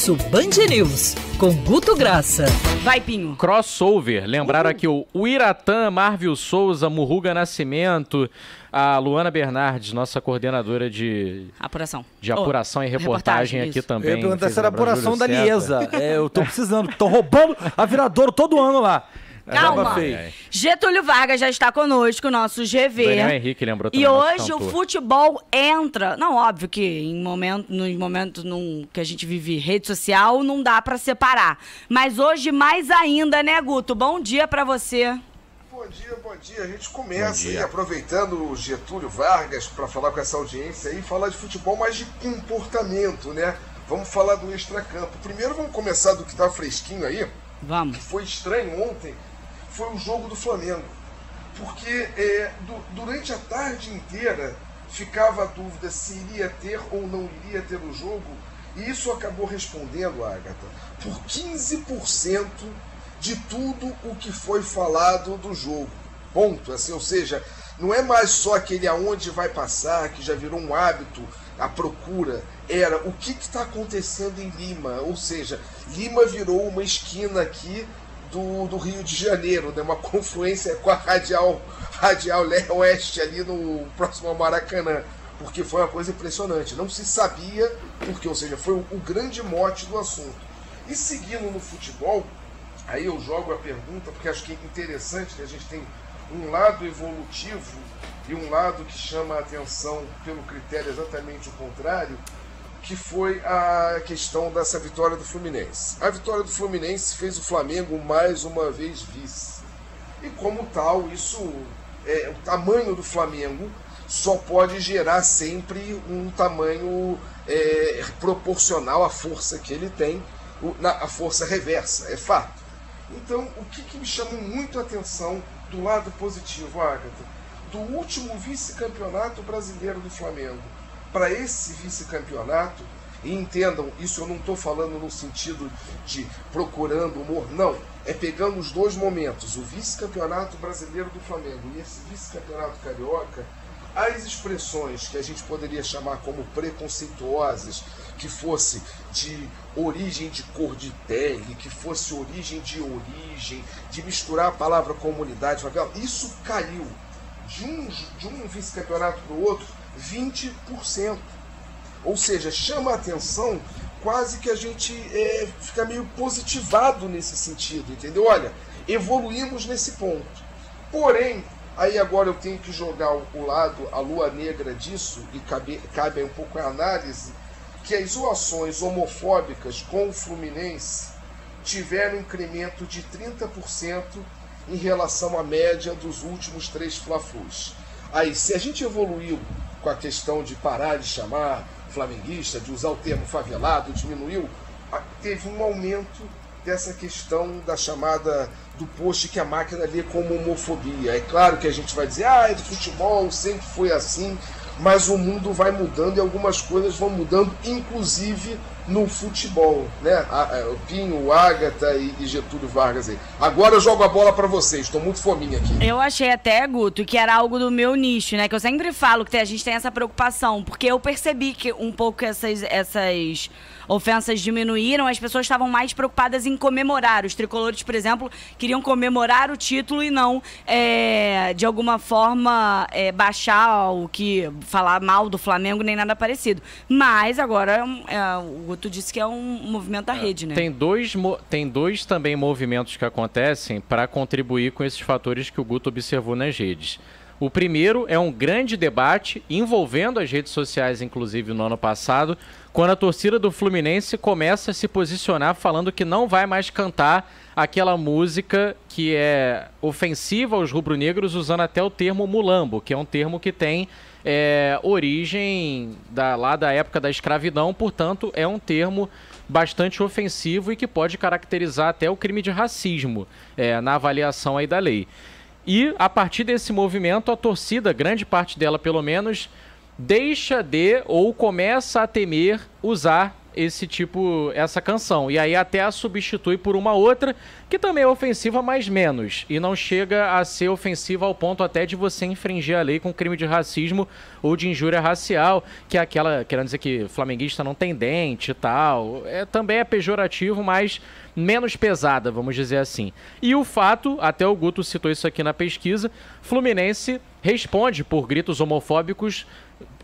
Almoço Band News, com Guto Graça. Vai, Pinho. Crossover. Lembraram aqui o Iratã, Marvio Souza, Murruga Nascimento, a Luana Bernardes, nossa coordenadora de Apuração. de apuração Oh, e reportagem, reportagem, aqui isso. também. Eu ia perguntar se era apuração da. Liesa. É, eu tô precisando, tô roubando a viradouro todo ano lá. Calma. Ai. Getúlio Vargas já está conosco, nosso GV. Daniel Henrique lembrou também. E hoje o futebol entra. Não, óbvio que em momento, nos momentos num, que a gente vive rede social, não dá pra separar. Mas hoje mais ainda, né, Guto? Bom dia pra você. Bom dia, bom dia. A gente começa aí aproveitando o Getúlio Vargas para falar com essa audiência aí, falar de futebol, mas de comportamento, né? Vamos falar do extracampo. Primeiro vamos começar do que tá fresquinho aí, Vamos. que foi estranho ontem, foi o jogo do Flamengo. Porque é, du- durante a tarde inteira ficava a dúvida se iria ter ou não iria ter o jogo, e isso acabou respondendo, Agatha, por 15% de tudo o que foi falado do jogo. Ponto. Assim, ou seja, não é mais só aquele aonde vai passar, que já virou um hábito, a procura. Era o que está acontecendo em Lima. Ou seja, Lima virou uma esquina aqui do, do Rio de Janeiro, né? uma confluência com a Radial, Radial Le- Oeste ali no próximo ao Maracanã. Porque foi uma coisa impressionante. Não se sabia porque, ou seja, foi o, o grande mote do assunto. E seguindo no futebol, aí eu jogo a pergunta, porque acho que é interessante que a gente tem um lado evolutivo e um lado que chama a atenção pelo critério exatamente o contrário, que foi a questão dessa vitória do Fluminense. A vitória do Fluminense fez o Flamengo mais uma vez vice. E como tal, isso é o tamanho do Flamengo só pode gerar sempre um tamanho é, proporcional à força que ele tem, na, a força reversa, é fato. Então, o que, que me chamou muito a atenção do lado positivo, Agatha, do último vice-campeonato brasileiro do Flamengo para esse vice-campeonato, e entendam, isso eu não estou falando no sentido de procurando humor, não. É pegando os dois momentos, o vice-campeonato brasileiro do Flamengo e esse vice-campeonato carioca, as expressões que a gente poderia chamar como preconceituosas, que fosse de origem de cor de pele, que fosse origem de origem, de misturar a palavra comunidade, isso caiu de um, de um vice-campeonato para o outro 20%. Ou seja, chama a atenção quase que a gente é, fica meio positivado nesse sentido, entendeu? Olha, evoluímos nesse ponto. Porém, aí agora eu tenho que jogar o, lado, a lua negra disso, e cabe, cabe um pouco a análise, que as zoações homofóbicas com o Fluminense tiveram um incremento de 30% em relação à média dos últimos três Fla-Flus. Aí, se a gente evoluiu com a questão de parar de chamar flamenguista, de usar o termo favelado, diminuiu, a- teve um aumento dessa questão da chamada do post que a máquina lê como homofobia. É claro que a gente vai dizer, ah, é do futebol, sempre foi assim, mas o mundo vai mudando e algumas coisas vão mudando, inclusive no futebol, né? O Pinho, o Agatha e, Getúlio Vargas aí. Agora eu jogo a bola para vocês, estou muito fominha aqui. Eu achei até, Guto, que era algo do meu nicho, né? Que eu sempre falo que a gente tem essa preocupação, porque eu percebi que um pouco essas, essas ofensas diminuíram, as pessoas estavam mais preocupadas em comemorar. Os tricolores, por exemplo, queriam comemorar o título e não, é, de alguma forma, é, baixar o que. falar mal do Flamengo nem nada parecido. Mas agora é é, o Guto disse que é um movimento da rede, né? Tem dois, tem dois também movimentos que acontecem para contribuir com esses fatores que o Guto observou nas redes. O primeiro é um grande debate envolvendo as redes sociais, inclusive no ano passado, quando a torcida do Fluminense começa a se posicionar falando que não vai mais cantar aquela música que é ofensiva aos rubro-negros, usando até o termo mulambo, que é um termo que tem é, origem da, lá da época da escravidão, portanto, é um termo bastante ofensivo e que pode caracterizar até o crime de racismo é, na avaliação aí da lei. E a partir desse movimento, a torcida, grande parte dela pelo menos, deixa de ou começa a temer usar esse tipo, essa canção. E aí até a substitui por uma outra que também é ofensiva, mas menos. E não chega a ser ofensiva ao ponto até de você infringir a lei com crime de racismo ou de injúria racial, que é aquela, querendo dizer que flamenguista não tem dente e tal. É, também é pejorativo, mas menos pesada, vamos dizer assim. E o fato, até o Guto citou isso aqui na pesquisa, Fluminense responde por gritos homofóbicos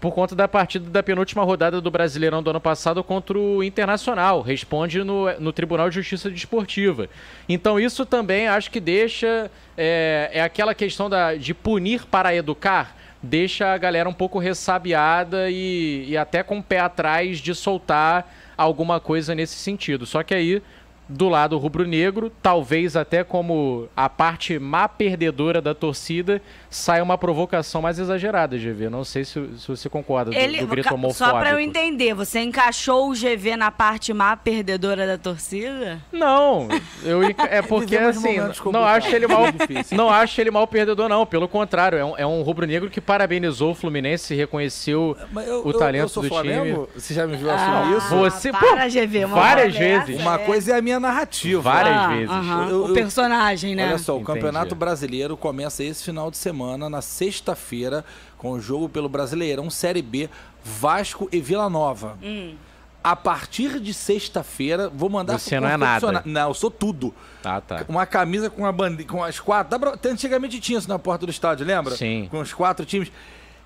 por conta da partida da penúltima rodada do Brasileirão do ano passado contra o Internacional. Responde no, no Tribunal de Justiça Desportiva. Então isso também acho que deixa. É, é aquela questão da, de punir para educar. Deixa a galera um pouco ressabiada e, e até com o pé atrás de soltar alguma coisa nesse sentido. Só que aí do lado rubro-negro, talvez até como a parte má perdedora da torcida, sai uma provocação mais exagerada, GV. Não sei se, se você concorda do, Ele, do grito ca- homofóbico. só pra eu entender, você encaixou o GV na parte má perdedora da torcida? Não, eu, é porque assim, não acho ele mal, não acho ele mal perdedor não, pelo contrário, é um, é um rubro-negro que parabenizou o Fluminense, reconheceu eu, o eu- talento eu sou do Flamengo, Você já me viu Ah, assumir isso? Você- para, pô, GV. Uma várias vezes. Uma é. coisa é a minha narrativa. várias Ah, vezes. Eu- o personagem, né? Olha só, o Entendi. Campeonato Brasileiro começa esse final de semana, na sexta-feira, com o jogo pelo Brasileirão Série B, Vasco e Vila Nova. Hum. A partir de sexta-feira, vou mandar Você não é nada. Não, eu sou tudo. Ah, tá. Uma camisa com, a bande... com as quatro. Antigamente tinha isso na porta do estádio, lembra? Sim. Com os quatro times.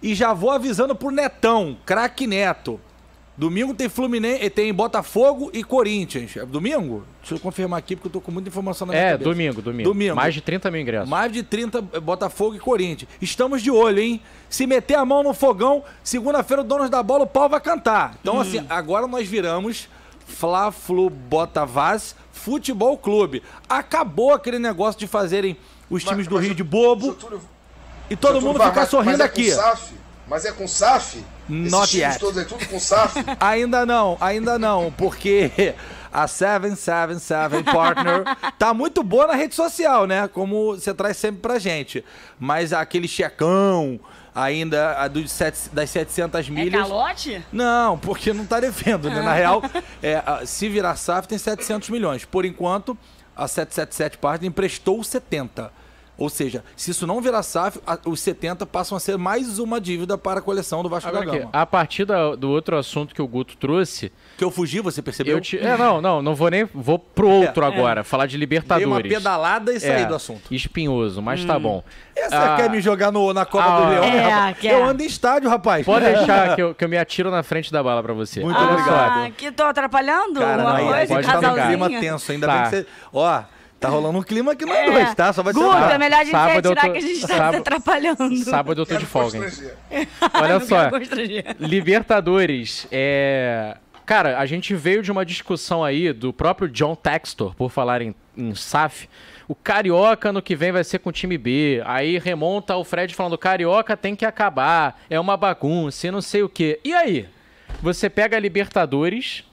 E já vou avisando pro Netão, craque Neto. Domingo tem Fluminense, tem Botafogo e Corinthians. É domingo? Deixa eu confirmar aqui porque eu tô com muita informação na minha É, cabeça. domingo, domingo, Domingo. Mais de 30 mil ingressos. Mais de 30 eh, Botafogo e Corinthians. Estamos de olho, hein? Se meter a mão no fogão, segunda-feira o Donos da Bola, o pau vai cantar. Então, Hum. assim, agora nós viramos Fla-Flu Botavaz Futebol Clube. Acabou aquele negócio de fazerem os times Mas- do mas Rio de bobo e todo mundo ficar sorrindo mas é aqui. SAF? Mas é com SAF? Not Esses yet. todos aí, tudo com SAF? Ainda não, ainda não, porque a 777 Partner tá muito boa na rede social, né? Como você traz sempre pra gente. Mas aquele checão, ainda a dos sete- das 700 É milhas. calote? Não, porque não tá devendo, né? Na real, é, se virar SAF tem 700 milhões. Por enquanto, a 777 Partner emprestou 70. Ou seja, se isso não virar SAF, os 70 passam a ser mais uma dívida para a coleção do Vasco Agora da aqui, Gama. a partir da- do outro assunto que o Guto trouxe, Que eu fugi, você percebeu? eu te... É, não, não, não vou nem... Vou pro outro agora, falar de Dei Libertadores. uma pedalada e saí É, do assunto. Espinhoso, mas tá bom. Você Ah, quer me jogar no- na Copa ah, do Leão, né, é. Eu ando em estádio, rapaz. Pode deixar que eu, que eu me atiro na frente da bala pra você. Muito Olha obrigado. Ah, que tô atrapalhando? Cara, uma aí, coisa, gente tá casalzinho? clima tenso, ainda Tá. bem que você... Ó, tá rolando um clima aqui nós É. dois, tá? Só vai ser... Uma- é melhor a gente Sábado retirar tô- que a gente tá se sábado- atrapalhando. Sábado eu tô de folga. Olha só. Libertadores, é. Cara, a gente veio de uma discussão aí do próprio John Textor, por falar em, em SAF. O Carioca no que vem vai ser com o time B. Aí remonta o Fred falando: Carioca tem que acabar, é uma bagunça e não sei o quê. E aí? Você pega a Libertadores,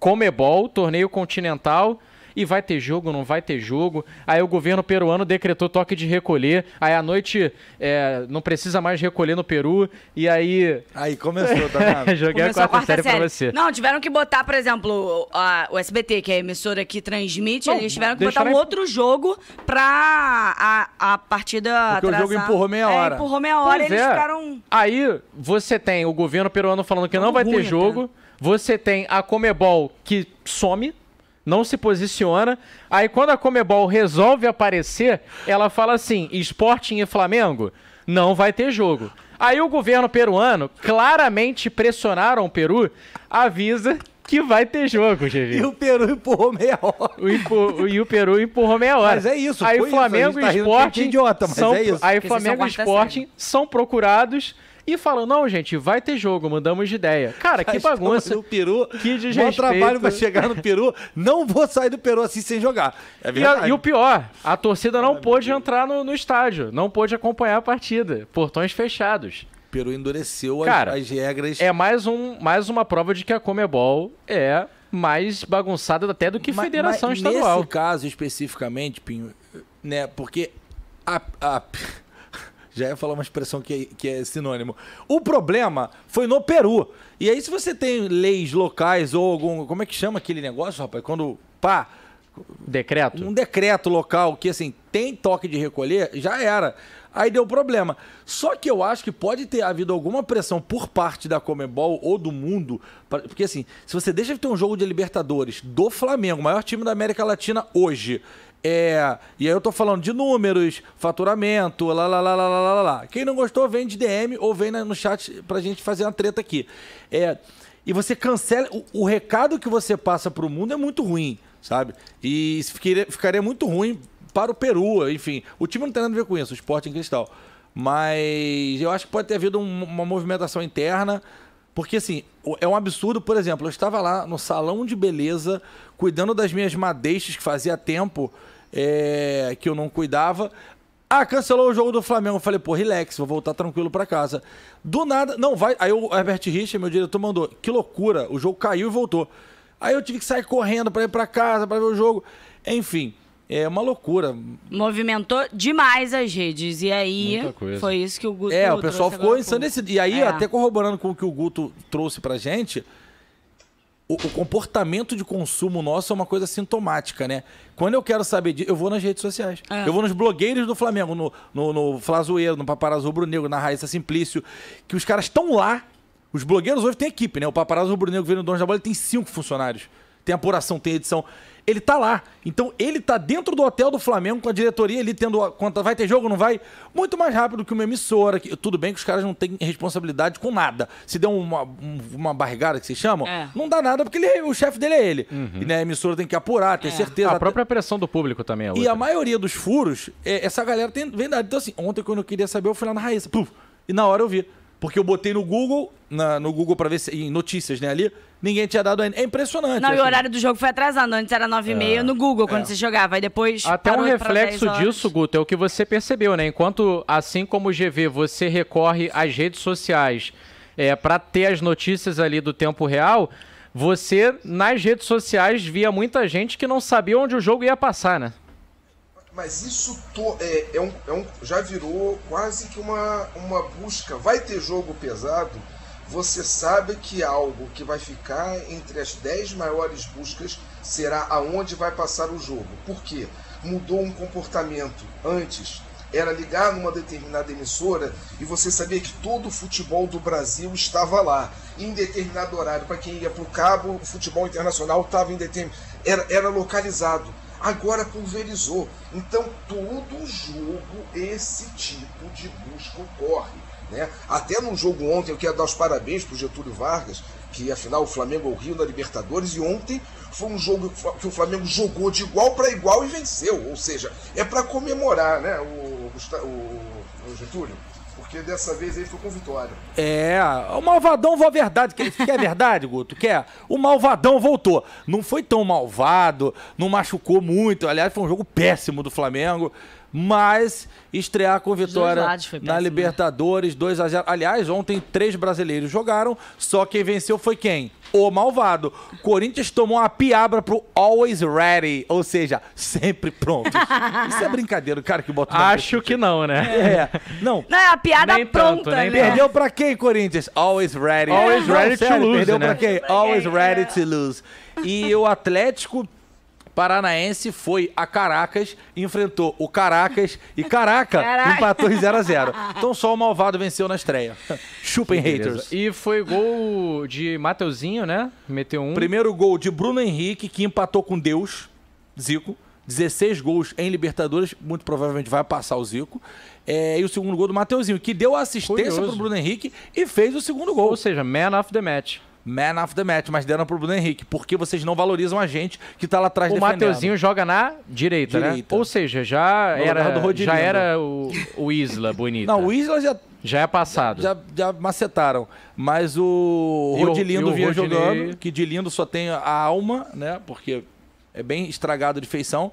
Comebol, torneio continental. E vai ter jogo, não vai ter jogo. Aí o governo peruano decretou toque de recolher. Aí à noite é, não precisa mais recolher no Peru. E aí Aí começou, tá vendo? Joguei Começou a quarta, série, pra você. Não, tiveram que botar, por exemplo, a- o SBT, que é a emissora que transmite, Não, eles tiveram que botar um outro jogo pra a, a partida Porque o jogo atrasar. empurrou meia É, hora. empurrou meia hora Pois eles é. ficaram... Aí você tem o governo peruano falando que não vai ter ruim jogo. Você tem a Comebol que some, não se posiciona. Aí quando a Comebol resolve aparecer, ela fala assim: Sporting e Flamengo não vai ter jogo. Aí o governo peruano, claramente pressionaram o Peru, avisa que vai ter jogo, E GV. o Peru empurrou meia hora. O empu- e o Peru empurrou meia hora. Mas é isso, Aí foi isso, Flamengo tá e Sporting é idiota, mas são, é isso. Aí Porque Flamengo e Sporting são procurados e falam: "Não, gente, vai ter jogo, mudamos de ideia". Cara, que Mas bagunça. No Peru, Que Bom desrespeito. trabalho pra chegar no Peru. Não vou sair do Peru assim sem jogar. É E, a- e o pior, a torcida não pôde entrar no, no estádio, não pôde acompanhar a partida, portões fechados. O Peru endureceu as- Cara, as, regras. É mais, um, mais uma prova de que a Comebol é mais bagunçada até do que Ma- federação mas estadual. Nesse caso especificamente, Pinho, né? Porque a, a- já ia falar uma expressão que é, que é sinônimo. O problema foi no Peru. E aí, se você tem leis locais ou algum. Como é que chama aquele negócio, rapaz? Quando. Pá! Decreto? um decreto local que, assim, tem toque de recolher, já era. Aí deu problema. Só que eu acho que pode ter havido alguma pressão por parte da Comebol ou do mundo. pra- Porque, assim, se você deixa de ter um jogo de Libertadores do Flamengo, o maior time da América Latina hoje. É, e aí eu tô falando de números, faturamento, lá, lá, lá, lá, lá, lá, lá. Quem não gostou, vem de DM ou vem no chat pra gente fazer uma treta aqui. É, e você cancela. O, o recado que você passa pro mundo é muito ruim, sabe? E ficaria, ficaria muito ruim para o Peru, enfim. O time não tem nada a ver com isso, o esporte em cristal. Mas eu acho que pode ter havido um- uma movimentação interna. Porque, assim, é um absurdo, por exemplo, eu estava lá no salão de beleza, cuidando das minhas madeixas, que fazia tempo é, que eu não cuidava. Ah, cancelou o jogo do Flamengo. Eu falei, pô, relax, vou voltar tranquilo pra casa. Do nada, não vai. Aí o Herbert Richa, meu diretor, mandou, que loucura, o jogo caiu e voltou. Aí eu tive que sair correndo pra ir pra casa, pra ver o jogo. Enfim, é uma loucura. Movimentou demais as redes. E aí, Muita coisa. foi isso que o Guto É, o pessoal ficou ensandecido. E aí, É. até corroborando com o que o Guto trouxe pra gente, o, o comportamento de consumo nosso é uma coisa sintomática, né? Quando eu quero saber disso, eu vou nas redes sociais. É. Eu vou nos blogueiros do Flamengo, no, no, no Flazoeiro, no Paparazzo Rubro Negro, na Raíssa Simplício, que os caras estão lá. Os blogueiros hoje têm equipe, né? O Paparazzo Rubro Negro veio no Dono da Bola, tem cinco funcionários. Tem apuração, tem edição. Ele tá lá. Então ele tá dentro do hotel do Flamengo com a diretoria ali tendo a conta. Vai ter jogo, não vai? Muito mais rápido que uma emissora. Que, tudo bem que os caras não têm responsabilidade com nada. Se der uma, um- uma barrigada que se chamam, É. não dá nada porque ele- o chefe dele é ele. E né, a emissora tem que apurar, ter certeza. A própria pressão do público também é outra. E a maioria dos furos, é, essa galera tem verdade. Então, assim, ontem quando eu queria saber, eu fui lá na Raíssa. Puf, e na hora eu vi. Porque eu botei no Google, na- no Google pra ver se, em notícias, né, ali, ninguém tinha dado ainda. É impressionante. Não, e assim. o horário do jogo foi atrasando. Antes era 9h30 no Google, quando você jogava. Aí depois. Até um reflexo 10 horas. disso, Guto, é o que você percebeu, né? Enquanto, assim como o GV, você recorre às redes sociais é, para ter as notícias ali do tempo real, você, nas redes sociais, via muita gente que não sabia onde o jogo ia passar, né? Mas isso to- é, é um, é um- já virou quase que uma, uma busca. Vai ter jogo pesado, você sabe que algo que vai ficar entre as 10 maiores buscas será aonde vai passar o jogo. Por quê? Mudou um comportamento. Antes era ligar numa determinada emissora e você sabia que todo o futebol do Brasil estava lá. Em determinado horário, para quem ia para o cabo, o futebol internacional estava em determinado. Era, era localizado agora pulverizou. Então, todo jogo esse tipo de busca ocorre. Né? Até no jogo ontem, eu quero dar os parabéns para o Getúlio Vargas, que afinal o Flamengo é o Rio na Libertadores, e ontem foi um jogo que o Flamengo jogou de igual para igual e venceu. Ou seja, é para comemorar né, o, o, o Getúlio, porque dessa vez ele foi com vitória. É, o malvadão voltou a verdade. Quer, quer verdade, Guto? Quer? O malvadão voltou. Não foi tão malvado, não machucou muito. Aliás, foi um jogo péssimo do Flamengo. Mas estrear com vitória lados na né? Libertadores, 2 a 0 Aliás, ontem três brasileiros jogaram, só quem venceu foi quem? O malvado. Corinthians tomou uma piabra pro Always Ready, ou seja, sempre pronto. Isso é brincadeira, o cara que bota Acho que não, né? É, não. Não, é a piada Nem tanto, pronta, nem né? Perdeu pra quem, Corinthians? Always ready. Always Não, ready to lose, Perdeu né? pra quem? Always ready to lose. E o Atlético Paranaense foi a Caracas, enfrentou o Caracas e Caraca Caraca. empatou em 0x0. Então só o malvado venceu na estreia. Chupem haters. E foi gol de Mateuzinho, né? Meteu um. Primeiro gol de Bruno Henrique, que empatou com Deus, Zico. 16 gols em Libertadores, muito provavelmente vai passar o Zico. É, e o segundo gol do Mateuzinho, que deu a assistência Curioso. pro Bruno Henrique e fez o segundo gol. Ou seja, man of the match. Man of the match, mas deram pro Bruno Henrique, porque vocês não valorizam a gente que tá lá atrás O defendendo. Mateuzinho joga na direita, né? Direita. Ou seja, já No era, já era o, o Isla bonito. Não, o Isla já, Já é passado. já, já macetaram, mas o o- Rodilindo o vinha Rodinei- jogando, que de lindo só tem a alma, né, porque é bem estragado de feição,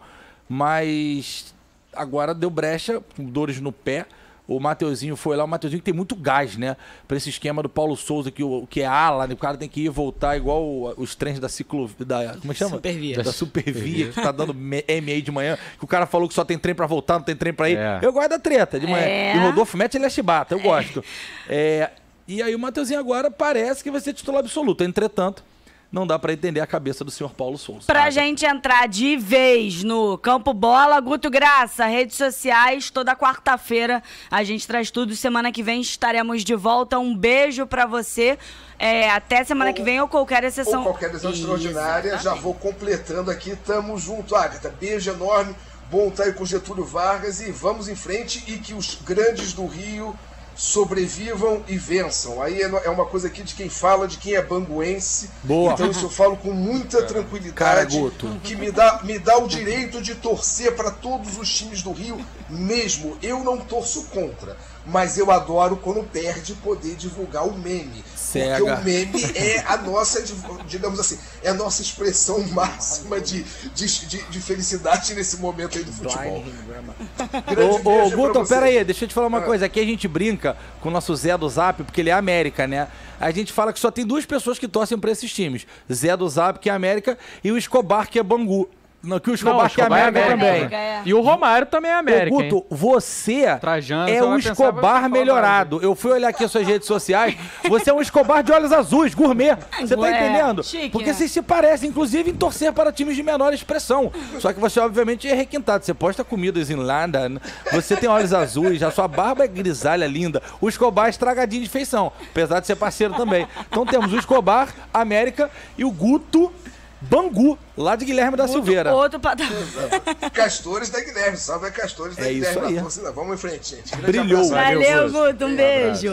mas agora deu brecha, com dores no pé, o Mateuzinho foi lá, o Mateuzinho que tem muito gás, né? Pra esse esquema do Paulo Souza, que, o, que é ala, né? o cara tem que ir e voltar igual o- os trens da ciclo... Da, como é que chama? Supervia. Da Supervia, que tá dando me- M aí de manhã, que o cara falou que só tem trem pra voltar, não tem trem pra ir. É. Eu gosto da treta de manhã. É. E o Rodolfo mete ele é chibata, eu gosto. É, e aí o Mateuzinho agora parece que vai ser titular absoluto. Entretanto, não dá para entender a cabeça do senhor Paulo Souza. Pra gente entrar de vez no Campo Bola, Guto Graça, redes sociais, toda quarta-feira a gente traz tudo. Semana que vem estaremos de volta. Um beijo pra você. É, até semana Ou- que vem ou qualquer exceção. Ou qualquer decisão extraordinária, já vou completando aqui. Tamo junto, Agatha. Beijo enorme. Bom estar aí com Getúlio Vargas e vamos em frente e que os grandes do Rio sobrevivam e vençam. Aí é é uma coisa aqui de quem fala, de quem é banguense. Boa. Então isso eu falo com muita tranquilidade. Cara, Guto. Que me dá, me dá o direito de torcer para todos os times do Rio, mesmo. Eu não torço contra. Mas eu adoro quando perde poder divulgar o meme. Cega. Porque o meme é a nossa, digamos assim, é a nossa expressão máxima de, de, de, de felicidade nesse momento aí do futebol. Ô, ô Guto, pera aí, deixa eu te falar uma Ah. coisa. Aqui a gente brinca com o nosso Zé do Zap, porque ele é América, né? A gente fala que só tem duas pessoas que torcem pra esses times. Zé do Zap, que é América, e o Escobar, que é Bangu. Não, que o Escobar, Não, que é Escobar é América, América. também. América, é. E o Romário também é América. Guto, você Trajano, é um pensar, Escobar melhorado. Eu fui olhar aqui as suas redes sociais. Você é um Escobar de olhos azuis, gourmet. Você tá Ué, entendendo? chique, Porque né? vocês se parecem, inclusive, em torcer para times de menor expressão. Só que você, obviamente, é requintado. Você posta comidas em London, você tem olhos azuis, a sua barba é grisalha linda. O Escobar é estragadinho de feição, apesar de ser parceiro também. Então temos o Escobar, América e o Guto Bangu, lá de Guilherme da Silveira. Outro patamar. Castores da Guilherme, salve a Castores da É isso Guilherme aí. da torcida. Vamos em frente, gente. Grande Brilhou. abraço. Valeu, Guto. Guto. Um beijo.